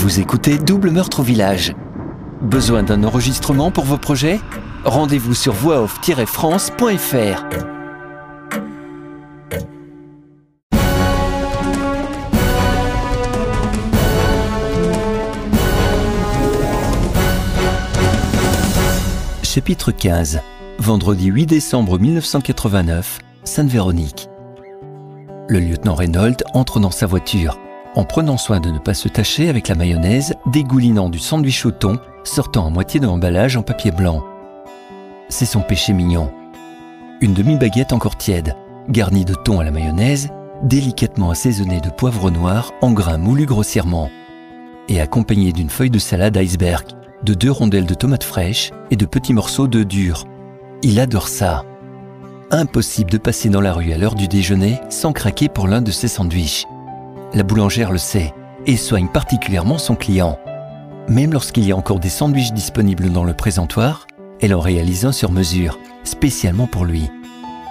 Vous écoutez Double Meurtre au Village. Besoin d'un enregistrement pour vos projets? Rendez-vous sur voixoff-france.fr. Chapitre 15 Vendredi 8 décembre 1989, Sainte-Véronique. Le lieutenant Reynolds entre dans sa voiture, en prenant soin de ne pas se tacher avec la mayonnaise dégoulinant du sandwich au thon sortant à moitié de l'emballage en papier blanc. C'est son péché mignon. Une demi-baguette encore tiède, garnie de thon à la mayonnaise, délicatement assaisonnée de poivre noir en grains moulus grossièrement, et accompagnée d'une feuille de salade iceberg, de deux rondelles de tomates fraîches et de petits morceaux de dur. Il adore ça. Impossible de passer dans la rue à l'heure du déjeuner sans craquer pour l'un de ses sandwichs. La boulangère le sait et soigne particulièrement son client. Même lorsqu'il y a encore des sandwichs disponibles dans le présentoir, elle en réalise un sur mesure, spécialement pour lui.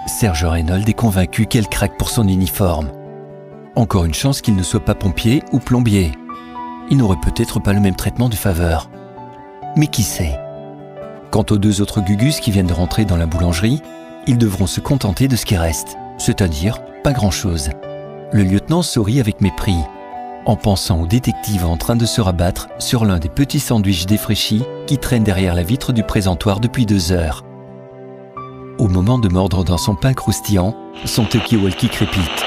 Serge Reynolds est convaincu qu'elle craque pour son uniforme. Encore une chance qu'il ne soit pas pompier ou plombier. Il n'aurait peut-être pas le même traitement de faveur. Mais qui sait? Quant aux deux autres Gugus qui viennent de rentrer dans la boulangerie, ils devront se contenter de ce qui reste, c'est-à-dire pas grand-chose. Le lieutenant sourit avec mépris, en pensant au détective en train de se rabattre sur l'un des petits sandwichs défraîchis qui traînent derrière la vitre du présentoir depuis deux heures. Au moment de mordre dans son pain croustillant, son talkie-walkie crépite.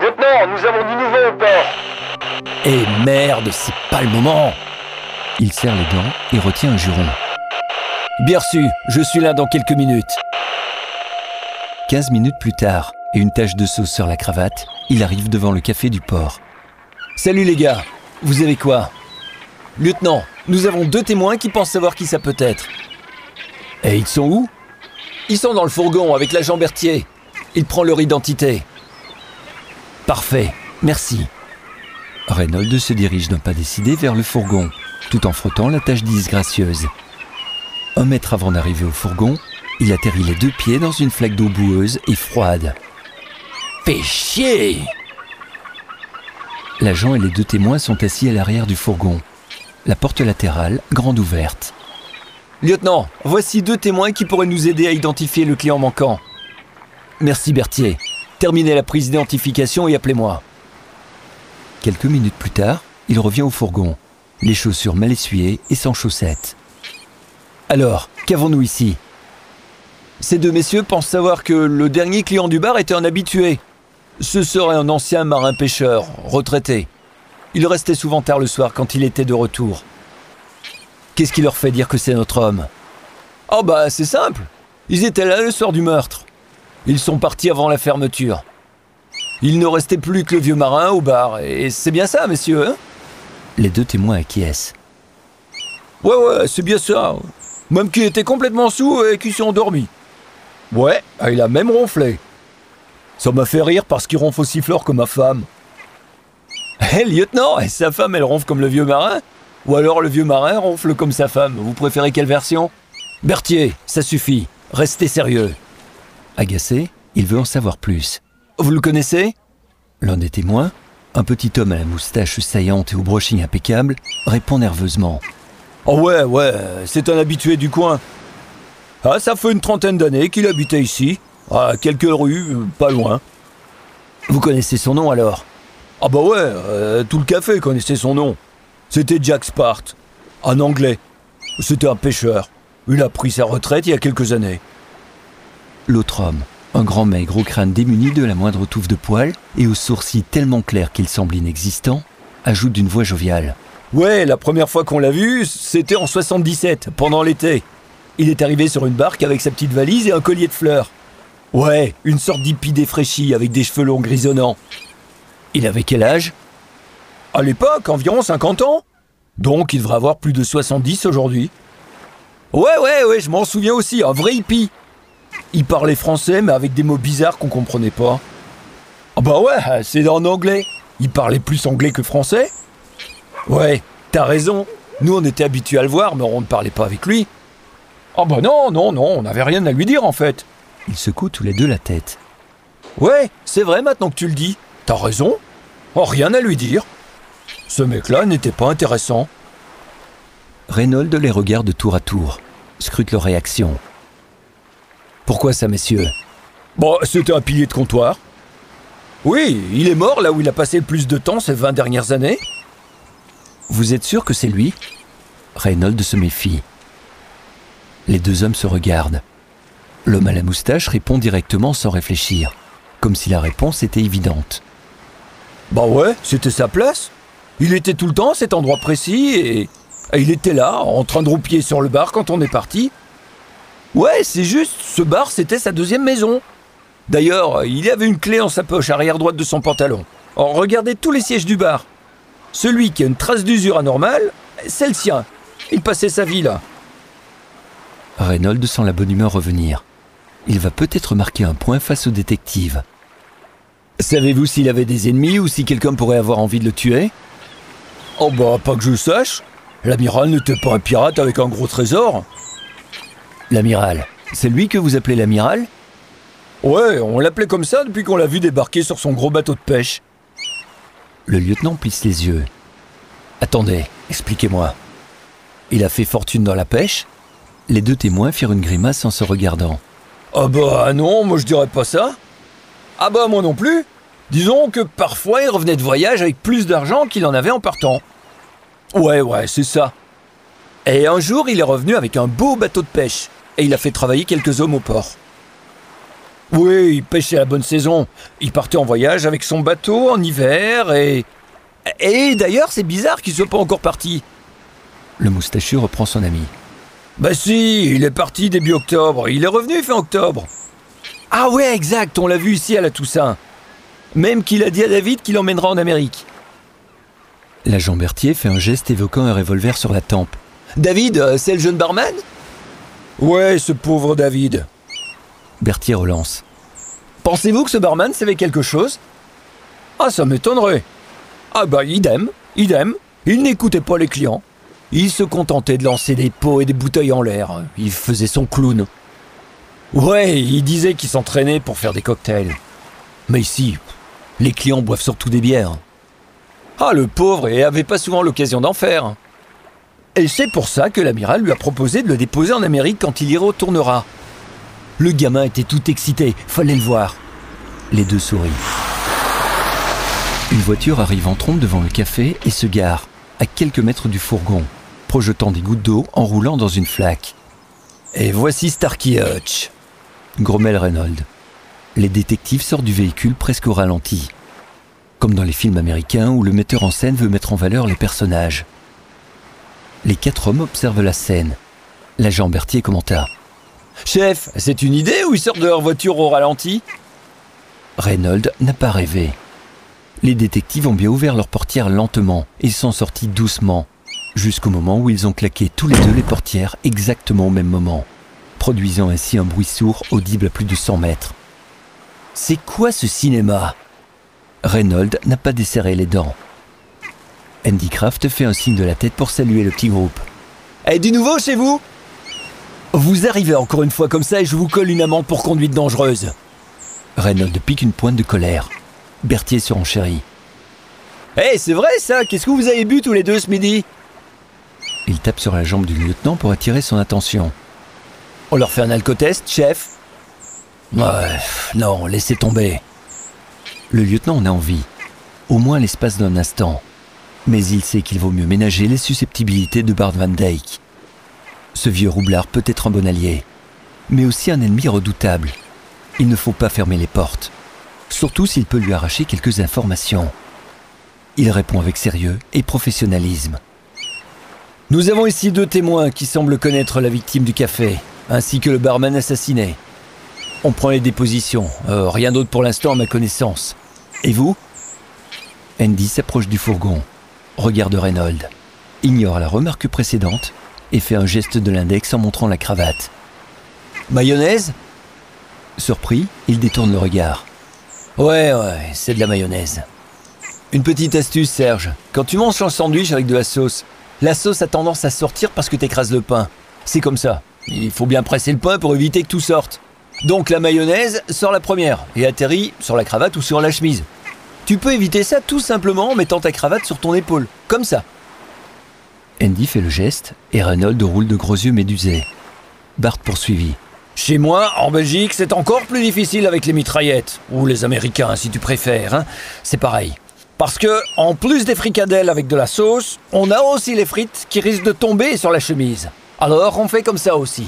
Lieutenant, nous avons du nouveau au port Eh merde, c'est pas le moment Il serre les dents et retient un juron. Bien reçu, je suis là dans quelques minutes. 15 minutes plus tard, et une tache de sauce sur la cravate, il arrive devant le café du port. Salut les gars, vous avez quoi? Lieutenant, nous avons deux témoins qui pensent savoir qui ça peut être. Et ils sont où? Ils sont dans le fourgon avec l'agent Berthier. Il prend leur identité. Parfait, merci. Reynolds se dirige d'un pas décidé vers le fourgon, tout en frottant la tâche disgracieuse. Un mètre avant d'arriver au fourgon, il atterrit les deux pieds dans une flaque d'eau boueuse et froide. Fais chier L'agent et les deux témoins sont assis à l'arrière du fourgon. La porte latérale, grande ouverte. Lieutenant, voici deux témoins qui pourraient nous aider à identifier le client manquant. Merci Berthier. Terminez la prise d'identification et appelez-moi. Quelques minutes plus tard, il revient au fourgon, les chaussures mal essuyées et sans chaussettes. Alors, qu'avons-nous ici? Ces deux messieurs pensent savoir que le dernier client du bar était un habitué. Ce serait un ancien marin-pêcheur, retraité. Il restait souvent tard le soir quand il était de retour. Qu'est-ce qui leur fait dire que c'est notre homme? Oh bah c'est simple. Ils étaient là le soir du meurtre. Ils sont partis avant la fermeture. Il ne restait plus que le vieux marin au bar, et c'est bien ça, messieurs, hein? Les deux témoins acquiescent. Ouais, ouais, c'est bien ça. Même qu'il était complètement sous et qu'il s'est endormi. Ouais, il a même ronflé. Ça m'a fait rire parce qu'il ronfle aussi fort que ma femme. Hé, lieutenant, et sa femme, elle ronfle comme le vieux marin? Ou alors le vieux marin ronfle comme sa femme Vous préférez quelle version? Berthier, ça suffit. Restez sérieux. Agacé, il veut en savoir plus. Vous le connaissez? L'un des témoins, un petit homme à la moustache saillante et au brushing impeccable, répond nerveusement. Oh ouais, ouais, c'est un habitué du coin. Ah, ça fait une trentaine d'années qu'il habitait ici, à quelques rues, pas loin. Vous connaissez son nom alors? Ah bah ouais, euh, tout le café connaissait son nom. C'était Jack Spart, un anglais. C'était un pêcheur. Il a pris sa retraite il y a quelques années. L'autre homme, un grand maigre au crâne démuni de la moindre touffe de poils et aux sourcils tellement clairs qu'ils semblent inexistants, ajoute d'une voix joviale. Ouais, la première fois qu'on l'a vu, c'était en 77, pendant l'été. Il est arrivé sur une barque avec sa petite valise et un collier de fleurs. Ouais, une sorte d'hippie défraîchi avec des cheveux longs grisonnants. Il avait quel âge? À l'époque, environ 50 ans. Donc il devrait avoir plus de 70 aujourd'hui. Ouais, ouais, ouais, je m'en souviens aussi, un vrai hippie. Il parlait français, mais avec des mots bizarres qu'on comprenait pas. Ah bah ouais, c'est en anglais. Il parlait plus anglais que français. Ouais, t'as raison. Nous, on était habitués à le voir, mais on ne parlait pas avec lui. Ah bah non, non, non, on n'avait rien à lui dire en fait. Ils secouent tous les deux la tête. Ouais, c'est vrai maintenant que tu le dis. T'as raison. Oh, rien à lui dire. Ce mec-là n'était pas intéressant. Reynolds les regarde tour à tour, scrute leur réaction. Pourquoi ça, messieurs? Bon, c'était un pilier de comptoir. Oui, il est mort là où il a passé le plus de temps ces 20 dernières années. Vous êtes sûr que c'est lui? Reynolds se méfie. Les deux hommes se regardent. L'homme à la moustache répond directement sans réfléchir, comme si la réponse était évidente. Bah ouais, c'était sa place. Il était tout le temps à cet endroit précis et... et il était là, en train de roupiller sur le bar quand on est parti. Ouais, c'est juste, ce bar c'était sa deuxième maison. D'ailleurs, il avait une clé en sa poche arrière droite de son pantalon. Regardez tous les sièges du bar. Celui qui a une trace d'usure anormale, c'est le sien. Il passait sa vie là. Reynolds sent la bonne humeur revenir. Il va peut-être marquer un point face au détective. Savez-vous s'il avait des ennemis ou si quelqu'un pourrait avoir envie de le tuer? Oh bah, pas que je sache. L'amiral n'était pas un pirate avec un gros trésor. L'amiral, c'est lui que vous appelez l'amiral? Ouais, on l'appelait comme ça depuis qu'on l'a vu débarquer sur son gros bateau de pêche. Le lieutenant plisse les yeux. Attendez, expliquez-moi. Il a fait fortune dans la pêche? Les deux témoins firent une grimace en se regardant. Ah bah non, moi je dirais pas ça. Ah bah moi non plus. Disons que parfois il revenait de voyage avec plus d'argent qu'il en avait en partant. Ouais, ouais, c'est ça. Et un jour, il est revenu avec un beau bateau de pêche et il a fait travailler quelques hommes au port. Oui, il pêchait la bonne saison. Il partait en voyage avec son bateau en hiver et. Et d'ailleurs, c'est bizarre qu'il soit pas encore parti. Le moustachu reprend son ami. Bah si, il est parti début octobre. Il est revenu fin octobre. Ah ouais, exact, on l'a vu ici à la Toussaint. Même qu'il a dit à David qu'il emmènera en Amérique. L'agent Berthier fait un geste évoquant un revolver sur la tempe. David, euh, c'est le jeune barman? Ouais, ce pauvre David. Berthier relance. Pensez-vous que ce barman savait quelque chose? Ah, ça m'étonnerait. Ah bah, idem, idem. Il n'écoutait pas les clients. Il se contentait de lancer des pots et des bouteilles en l'air. Il faisait son clown. Ouais, il disait qu'il s'entraînait pour faire des cocktails. Mais ici, les clients boivent surtout des bières. Ah, le pauvre, et avait pas souvent l'occasion d'en faire. Et c'est pour ça que l'amiral lui a proposé de le déposer en Amérique quand il y retournera. Le gamin était tout excité, fallait le voir. Les deux sourient. Une voiture arrive en trompe devant le café et se gare, à quelques mètres du fourgon, projetant des gouttes d'eau en roulant dans une flaque. Et voici Starkey Hutch, grommelle Reynolds. Les détectives sortent du véhicule presque au ralenti, comme dans les films américains où le metteur en scène veut mettre en valeur les personnages. Les quatre hommes observent la scène. L'agent Berthier commenta. Chef, c'est une idée ou ils sortent de leur voiture au ralenti? Reynolds n'a pas rêvé. Les détectives ont bien ouvert leur portière lentement et sont sortis doucement, jusqu'au moment où ils ont claqué tous les deux les portières exactement au même moment, produisant ainsi un bruit sourd audible à plus de 100 mètres. C'est quoi ce cinéma? Reynolds n'a pas desserré les dents. Andy Kraft fait un signe de la tête pour saluer le petit groupe. Et du nouveau chez vous? Vous arrivez encore une fois comme ça et je vous colle une amende pour conduite dangereuse. Reynolds pique une pointe de colère. Berthier surenchérit. Hé, c'est vrai ça? Qu'est-ce que vous avez bu tous les deux ce midi? Il tape sur la jambe du lieutenant pour attirer son attention. On leur fait un alcotest, chef? Non, laissez tomber. Le lieutenant en a envie, au moins l'espace d'un instant. Mais il sait qu'il vaut mieux ménager les susceptibilités de Bart Van Dyke. Ce vieux roublard peut être un bon allié, mais aussi un ennemi redoutable. Il ne faut pas fermer les portes, surtout s'il peut lui arracher quelques informations. Il répond avec sérieux et professionnalisme. Nous avons ici deux témoins qui semblent connaître la victime du café, ainsi que le barman assassiné. On prend les dépositions, euh, rien d'autre pour l'instant à ma connaissance. Et vous? Andy s'approche du fourgon, regarde Reynolds, ignore la remarque précédente et fait un geste de l'index en montrant la cravate. Mayonnaise? Surpris, il détourne le regard. Ouais, ouais, c'est de la mayonnaise. Une petite astuce, Serge. Quand tu manges un sandwich avec de la sauce, la sauce a tendance à sortir parce que t'écrases le pain. C'est comme ça. Il faut bien presser le pain pour éviter que tout sorte. Donc la mayonnaise sort la première et atterrit sur la cravate ou sur la chemise. Tu peux éviter ça tout simplement en mettant ta cravate sur ton épaule, comme ça. Andy fait le geste et Reynolds roule de gros yeux médusés. Bart poursuivit. Chez moi, en Belgique, c'est encore plus difficile avec les mitraillettes, ou les Américains si tu préfères, hein. c'est pareil. Parce que, en plus des fricadelles avec de la sauce, on a aussi les frites qui risquent de tomber sur la chemise. Alors on fait comme ça aussi.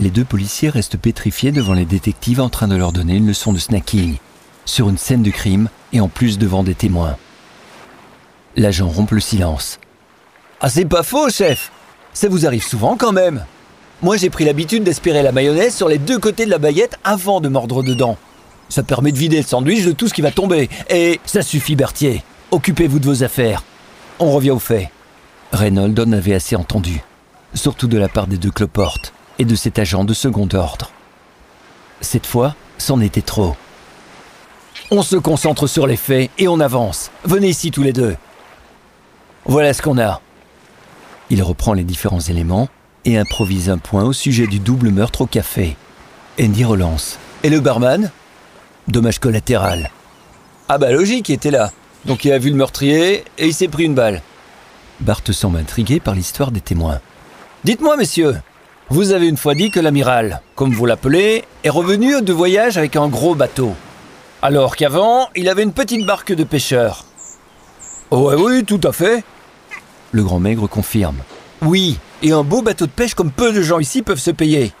Les deux policiers restent pétrifiés devant les détectives en train de leur donner une leçon de snacking, sur une scène de crime et en plus devant des témoins. L'agent rompt le silence. Ah c'est pas faux, chef Ça vous arrive souvent quand même Moi j'ai pris l'habitude d'espérer la mayonnaise sur les deux côtés de la baguette avant de mordre dedans. Ça permet de vider le sandwich de tout ce qui va tomber. Et ça suffit, Berthier. Occupez-vous de vos affaires. On revient au fait. Reynolds en avait assez entendu, surtout de la part des deux cloportes et de cet agent de second ordre. Cette fois, c'en était trop. On se concentre sur les faits et on avance. Venez ici tous les deux. Voilà ce qu'on a. Il reprend les différents éléments et improvise un point au sujet du double meurtre au café. Andy relance. Et le barman? Dommage collatéral. Ah bah logique, il était là. Donc il a vu le meurtrier et il s'est pris une balle. Bart semble intrigué par l'histoire des témoins. Dites-moi, messieurs, vous avez une fois dit que l'amiral, comme vous l'appelez, est revenu de voyage avec un gros bateau. Alors qu'avant, il avait une petite barque de pêcheurs. Oh oui, tout à fait. Le grand maigre confirme. Oui, et un beau bateau de pêche comme peu de gens ici peuvent se payer.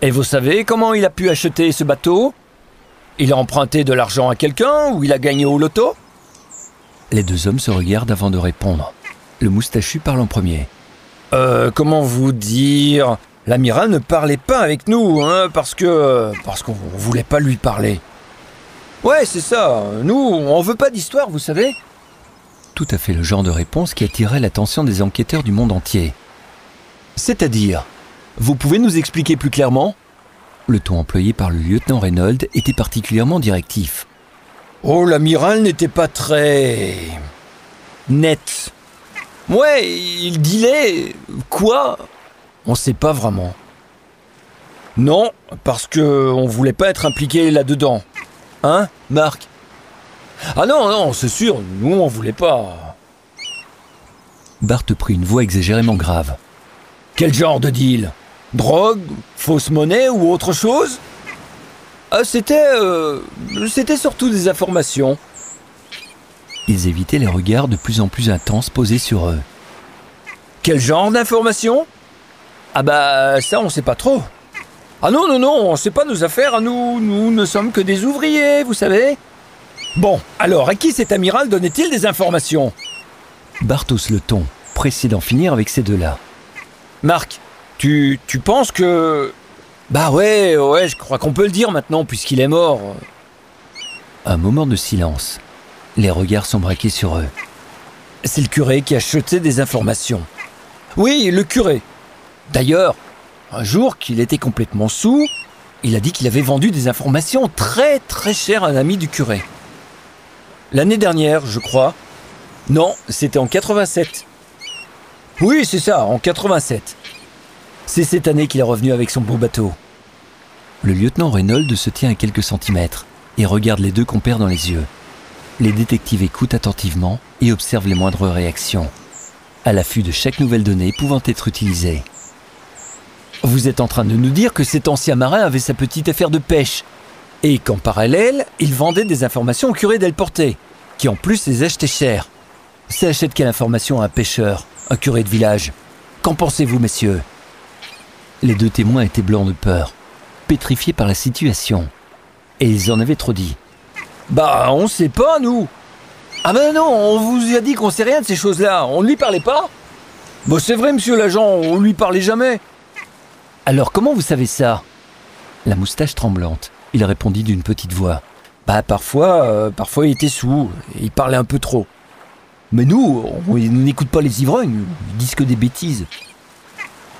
Et vous savez comment il a pu acheter ce bateau? Il a emprunté de l'argent à quelqu'un ou il a gagné au loto? Les deux hommes se regardent avant de répondre. Le moustachu parle en premier. Euh, comment vous dire? L'amiral ne parlait pas avec nous, hein, parce que. parce qu'on voulait pas lui parler. Ouais, c'est ça. Nous, on veut pas d'histoire, vous savez. Tout à fait le genre de réponse qui attirait l'attention des enquêteurs du monde entier. C'est-à-dire Vous pouvez nous expliquer plus clairement? Le ton employé par le lieutenant Reynolds était particulièrement directif. Oh, l'amiral n'était pas très. net. Ouais, il disait quoi? On sait pas vraiment. Non, parce que on voulait pas être impliqué là-dedans. Hein, Marc? Ah non, non, c'est sûr, nous on voulait pas. Bart prit une voix exagérément grave. Quel genre de deal? Drogue Fausse monnaie ou autre chose ah, C'était. Euh, c'était surtout des informations. Ils évitaient les regards de plus en plus intenses posés sur eux. Quel genre d'informations? Ah bah ça on sait pas trop. Ah non, non, non, c'est pas nos affaires à nous, nous ne sommes que des ouvriers, vous savez. Bon, alors à qui cet amiral donnait-il des informations? Bartos le ton, pressé d'en finir avec ces deux-là. Marc, tu, tu penses que... Bah ouais, ouais, je crois qu'on peut le dire maintenant puisqu'il est mort. Un moment de silence. Les regards sont braqués sur eux. C'est le curé qui a jeté des informations. Oui, le curé. D'ailleurs, un jour qu'il était complètement sous, il a dit qu'il avait vendu des informations très très chères à un ami du curé. L'année dernière, je crois. Non, c'était en 87. Oui, c'est ça, en 87. C'est cette année qu'il est revenu avec son beau bateau. Le lieutenant Reynolds se tient à quelques centimètres et regarde les deux compères dans les yeux. Les détectives écoutent attentivement et observent les moindres réactions, à l'affût de chaque nouvelle donnée pouvant être utilisée. Vous êtes en train de nous dire que cet ancien marin avait sa petite affaire de pêche, et qu'en parallèle, il vendait des informations au curé d'El Porte, qui en plus les achetait cher. Ça achète quelle information à un pêcheur, un curé de village Qu'en pensez-vous, messieurs? Les deux témoins étaient blancs de peur, pétrifiés par la situation, et ils en avaient trop dit. Bah, on sait pas, nous. Ah ben non, on vous a dit qu'on sait rien de ces choses-là. On ne lui parlait pas Bon, c'est vrai, monsieur l'agent, on lui parlait jamais. Alors, comment vous savez ça? La moustache tremblante, il répondit d'une petite voix. Bah, parfois, euh, parfois il était sous, il parlait un peu trop. Mais nous, on n'écoute pas les ivrognes, ils disent que des bêtises.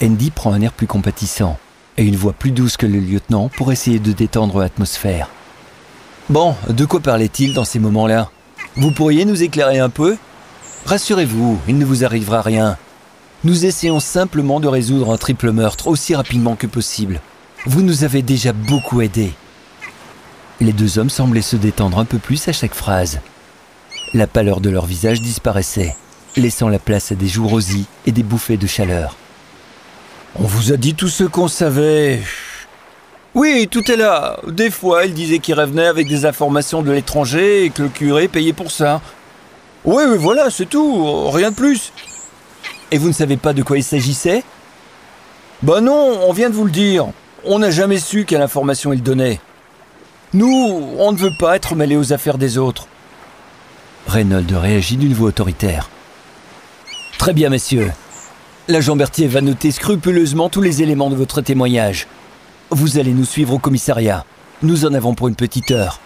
Andy prend un air plus compatissant et une voix plus douce que le lieutenant pour essayer de détendre l'atmosphère. Bon, de quoi parlait-il dans ces moments-là? Vous pourriez nous éclairer un peu? Rassurez-vous, il ne vous arrivera rien. Nous essayons simplement de résoudre un triple meurtre aussi rapidement que possible. Vous nous avez déjà beaucoup aidés. Les deux hommes semblaient se détendre un peu plus à chaque phrase. La pâleur de leur visage disparaissait, laissant la place à des joues rosies et des bouffées de chaleur. On vous a dit tout ce qu'on savait. Oui, tout est là. Des fois, il disait qu'il revenait avec des informations de l'étranger et que le curé payait pour ça. Oui, oui, voilà, c'est tout. Rien de plus. Et vous ne savez pas de quoi il s'agissait? Bah non, on vient de vous le dire. On n'a jamais su quelle information il donnait. Nous, on ne veut pas être mêlés aux affaires des autres. Reynolds réagit d'une voix autoritaire. Très bien, messieurs. L'agent Berthier va noter scrupuleusement tous les éléments de votre témoignage. Vous allez nous suivre au commissariat. Nous en avons pour une petite heure.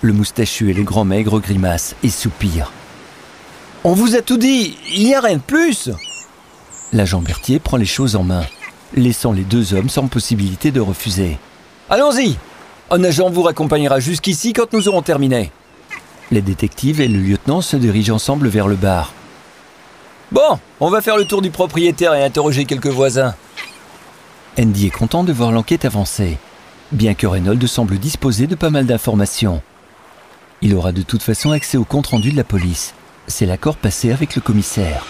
Le moustachu et le grand maigre grimacent et soupirent. On vous a tout dit, il n'y a rien de plus L'agent Berthier prend les choses en main, laissant les deux hommes sans possibilité de refuser. Allons-y Un agent vous raccompagnera jusqu'ici quand nous aurons terminé. Les détectives et le lieutenant se dirigent ensemble vers le bar. Bon, on va faire le tour du propriétaire et interroger quelques voisins. Andy est content de voir l'enquête avancer, bien que Reynolds semble disposer de pas mal d'informations. Il aura de toute façon accès au compte-rendu de la police. C'est l'accord passé avec le commissaire.